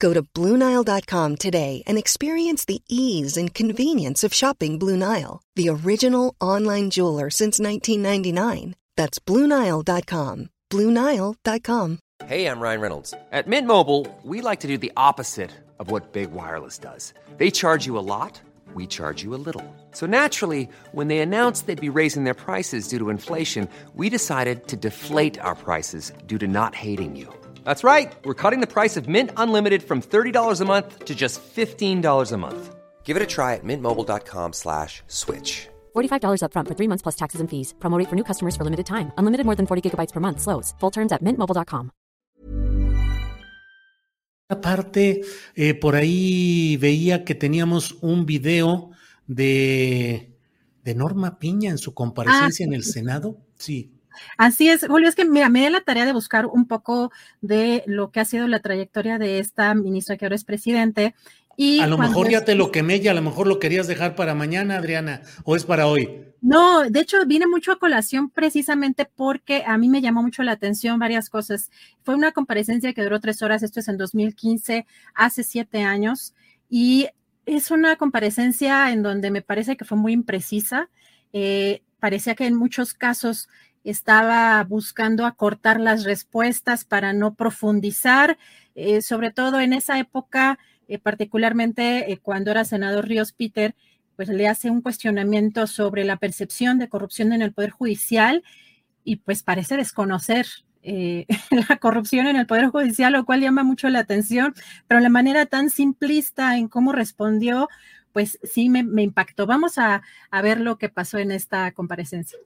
Go to BlueNile.com today and experience the ease and convenience of shopping Blue Nile, the original online jeweler since 1999. That's BlueNile.com. BlueNile.com. Hey, I'm Ryan Reynolds. At Mint Mobile, we like to do the opposite of what Big Wireless does. They charge you a lot, we charge you a little. So naturally, when they announced they'd be raising their prices due to inflation, we decided to deflate our prices due to not hating you. That's right. We're cutting the price of Mint Unlimited from $30 a month to just $15 a month. Give it a try at mintmobile.com slash switch. $45 upfront for three months plus taxes and fees. Promo rate for new customers for limited time. Unlimited more than 40 gigabytes per month. Slows. Full terms at mintmobile.com. Aparte, eh, por ahí veía que teníamos un video de, de Norma Piña en su comparecencia Ah, en el. Senado. Sí. Así es, Julio, es que mira, me di la tarea de buscar un poco de lo que ha sido la trayectoria de esta ministra que ahora es presidente. Y A lo mejor ya te lo quemé y a lo mejor lo querías dejar para mañana, Adriana, o es para hoy. No, de hecho viene mucho a colación precisamente porque a mí me llamó mucho la atención varias cosas. Fue una comparecencia que duró tres horas, esto es en 2015, hace siete años, y es una comparecencia en donde me parece que fue muy imprecisa. Eh, parecía que en muchos casos estaba buscando acortar las respuestas para no profundizar, eh, sobre todo en esa época, eh, particularmente eh, cuando era senador Ríos Peter, pues le hace un cuestionamiento sobre la percepción de corrupción en el Poder Judicial y pues parece desconocer eh, la corrupción en el Poder Judicial, lo cual llama mucho la atención, pero la manera tan simplista en cómo respondió, pues sí me, impactó. Vamos a ver lo que pasó en esta comparecencia.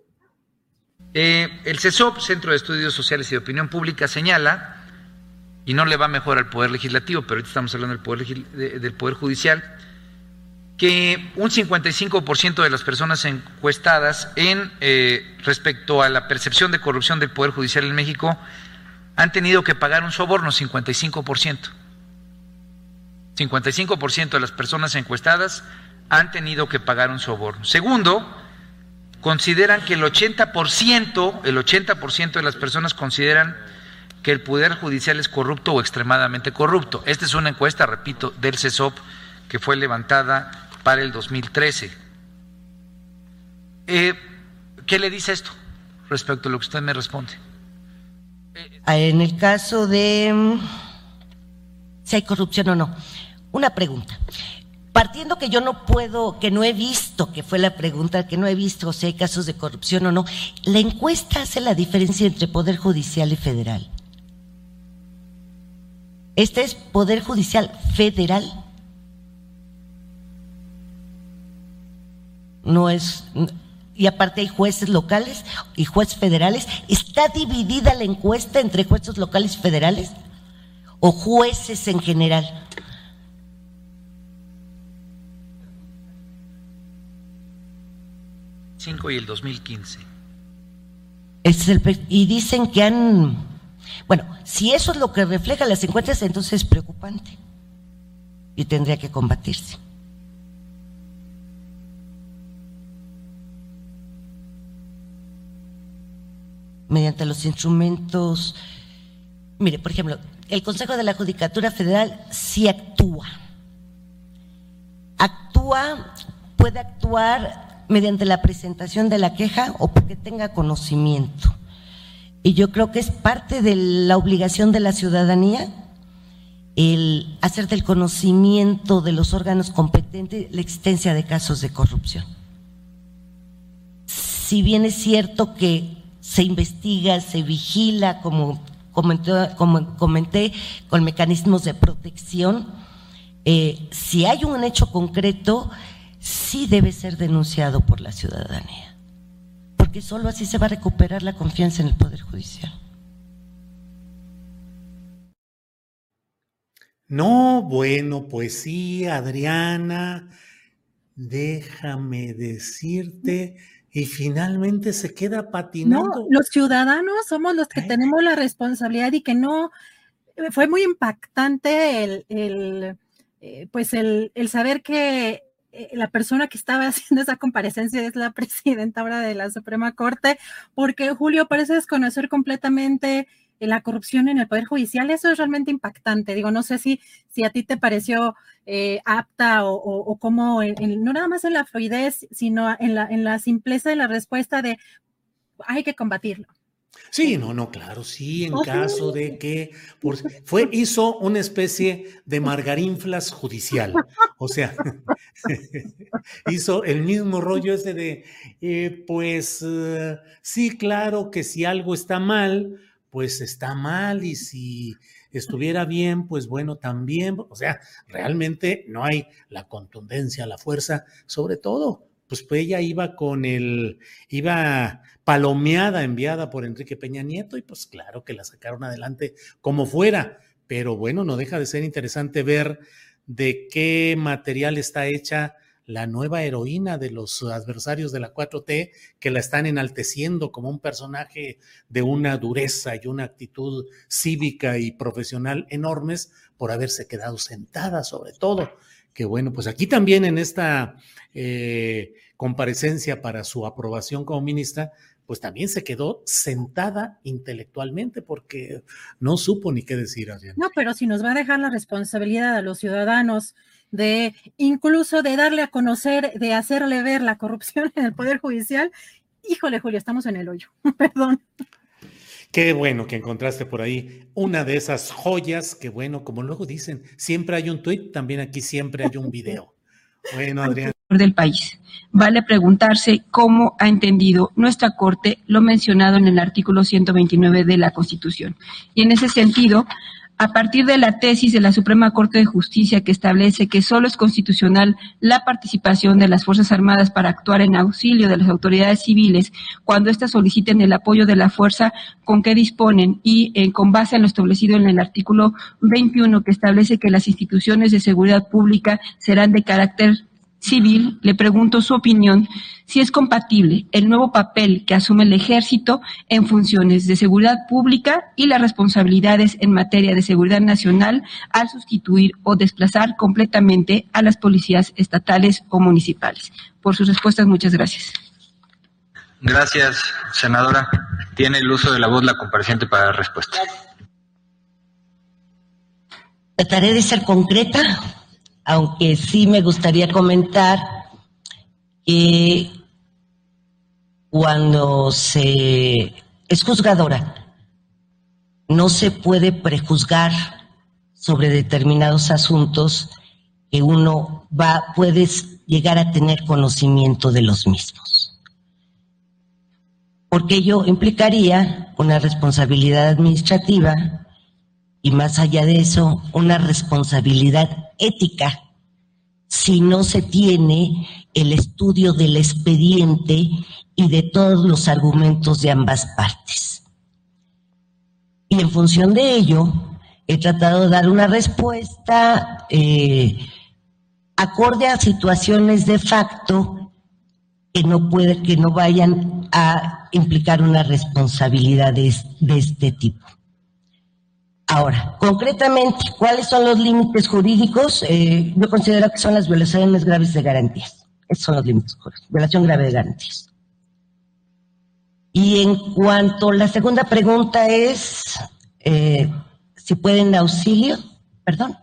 Eh, el CESOP, Centro de Estudios Sociales y de Opinión Pública, señala, y no le va mejor al Poder Legislativo, pero ahorita estamos hablando del Poder, Judicial, que un 55% de las personas encuestadas en eh, respecto a la percepción de corrupción del Poder Judicial en México han tenido que pagar un soborno, 55%. 55% de las personas encuestadas han tenido que pagar un soborno. Segundo, consideran que el 80%, el 80% de las personas consideran que el Poder Judicial es corrupto o extremadamente corrupto. Esta es una encuesta, repito, del CESOP que fue levantada para el 2013. Eh, ¿Qué le dice esto respecto a lo que usted me responde? En el caso de mm, si hay corrupción o no. Una pregunta. Partiendo que yo no puedo, que no he visto, que fue la pregunta, que no he visto si hay casos de corrupción o no, la encuesta hace la diferencia entre Poder Judicial y Federal. Este es Poder Judicial Federal. No es. Y aparte hay jueces locales y jueces federales. ¿Está dividida la encuesta entre jueces locales y federales? ¿O jueces en general? Y el 2015. Ese es y dicen que han. Bueno, si eso es lo que refleja las encuestas, entonces es preocupante. Y tendría que combatirse. Mediante los instrumentos. Mire, por ejemplo, el Consejo de la Judicatura Federal sí actúa. Actúa, puede actuar mediante la presentación de la queja o porque tenga conocimiento. Y yo creo que es parte de la obligación de la ciudadanía el hacer del conocimiento de los órganos competentes la existencia de casos de corrupción. Si bien es cierto que se investiga, se vigila, como comenté, como comenté con mecanismos de protección, eh, si hay un hecho concreto, sí debe ser denunciado por la ciudadanía, porque solo así se va a recuperar la confianza en el Poder Judicial. No, bueno, pues sí, Adriana, déjame decirte, y finalmente se queda patinando. No, los ciudadanos somos los que ¿Eh? tenemos la responsabilidad y que no, fue muy impactante el, el eh, pues el, el, saber que la persona que estaba haciendo esa comparecencia es la presidenta ahora de la Suprema Corte, porque Julio parece desconocer completamente la corrupción en el Poder Judicial, eso es realmente impactante. Digo, no sé si, si a ti te pareció eh, apta o, cómo, no nada más en la fluidez, sino en la, en la simpleza de la respuesta de hay que combatirlo. Sí, no, no, claro, sí, en caso de que por, fue, hizo una especie de margarinflas judicial. O sea, hizo el mismo rollo ese de, eh, pues uh, sí, claro que si algo está mal, pues está mal y si estuviera bien, pues bueno, también, o sea, realmente no hay la contundencia, la fuerza, sobre todo, pues, pues ella iba con el, iba palomeada, enviada por Enrique Peña Nieto y pues claro que la sacaron adelante como fuera, pero bueno, no deja de ser interesante ver de qué material está hecha la nueva heroína de los adversarios de la 4T que la están enalteciendo como un personaje de una dureza y una actitud cívica y profesional enormes por haberse quedado sentada sobre todo. Que bueno, pues aquí también en esta eh, comparecencia para su aprobación como ministra, pues también se quedó sentada intelectualmente porque no supo ni qué decir. Adriana. No, pero si nos va a dejar la responsabilidad a los ciudadanos de incluso de darle a conocer, de hacerle ver la corrupción en el Poder Judicial, híjole, Julio, estamos en el hoyo, perdón. Qué bueno que encontraste por ahí una de esas joyas que, bueno, como luego dicen, siempre hay un tuit, también aquí siempre hay un video. Bueno, Adrián. Del país. Vale preguntarse cómo ha entendido nuestra Corte lo mencionado en el artículo 129 de la Constitución. Y en ese sentido, a partir de la tesis de la Suprema Corte de Justicia que establece que solo es constitucional la participación de las Fuerzas Armadas para actuar en auxilio de las autoridades civiles cuando éstas soliciten el apoyo de la fuerza con que disponen y eh, con base en lo establecido en el artículo 21 que establece que las instituciones de seguridad pública serán de carácter civil, le pregunto su opinión si es compatible el nuevo papel que asume el ejército en funciones de seguridad pública y las responsabilidades en materia de seguridad nacional al sustituir o desplazar completamente a las policías estatales o municipales. Por sus respuestas, muchas gracias. Gracias, senadora. Tiene el uso de la voz la compareciente para la respuesta. Trataré de ser concreta aunque sí me gustaría comentar que cuando se es juzgadora, no se puede prejuzgar sobre determinados asuntos que uno va, puedes llegar a tener conocimiento de los mismos. Porque ello implicaría una responsabilidad administrativa y más allá de eso, una responsabilidad ética si no se tiene el estudio del expediente y de todos los argumentos de ambas partes. Y en función de ello, he tratado de dar una respuesta eh, acorde a situaciones de facto que no puede, que no vayan a implicar una responsabilidad de, de este tipo. Ahora, concretamente, ¿cuáles son los límites jurídicos? Eh, yo considero que son las violaciones graves de garantías. Esos son los límites jurídicos. Violación grave de garantías. Y en cuanto a la segunda pregunta es eh, si pueden auxilio, perdón.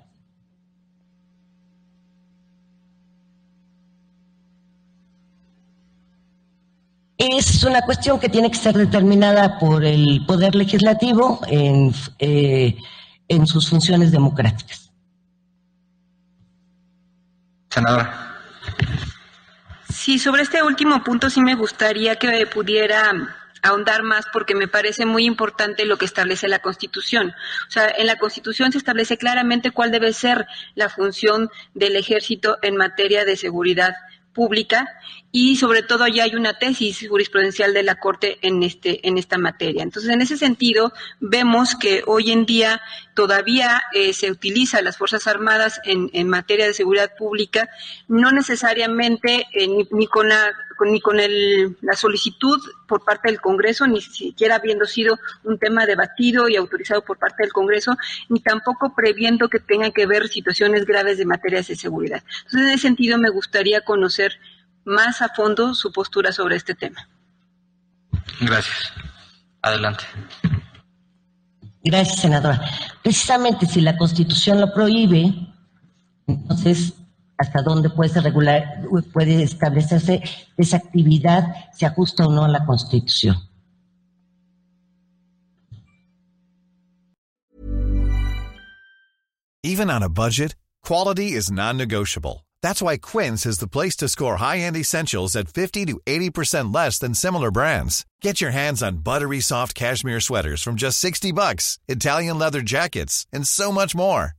Es una cuestión que tiene que ser determinada por el Poder Legislativo en, eh, en sus funciones democráticas. Senadora. Sí, sobre este último punto sí me gustaría que pudiera ahondar más porque me parece muy importante lo que establece la Constitución. O sea, en la Constitución se establece claramente cuál debe ser la función del ejército en materia de seguridad pública y sobre todo ya hay una tesis jurisprudencial de la Corte en este en esta materia. Entonces, en ese sentido, vemos que hoy en día todavía eh, se utiliza las Fuerzas Armadas en, en, materia de seguridad pública, no necesariamente eh, ni, ni, con la ni con el, la solicitud por parte del Congreso, ni siquiera habiendo sido un tema debatido y autorizado por parte del Congreso, ni tampoco previendo que tengan que ver situaciones graves de materias de seguridad. Entonces, en ese sentido, me gustaría conocer más a fondo su postura sobre este tema. Gracias. Adelante. Gracias, senadora. Precisamente si la Constitución lo prohíbe, entonces, ¿hasta dónde puede regular, puede establecerse esa actividad, se ajusta o no a la Constitución? Even on a budget, quality is non-negotiable. That's why Quince is the place to score high-end essentials at 50 to 80% less than similar brands. Get your hands on buttery soft cashmere sweaters from just 60 bucks, Italian leather jackets, and so much more.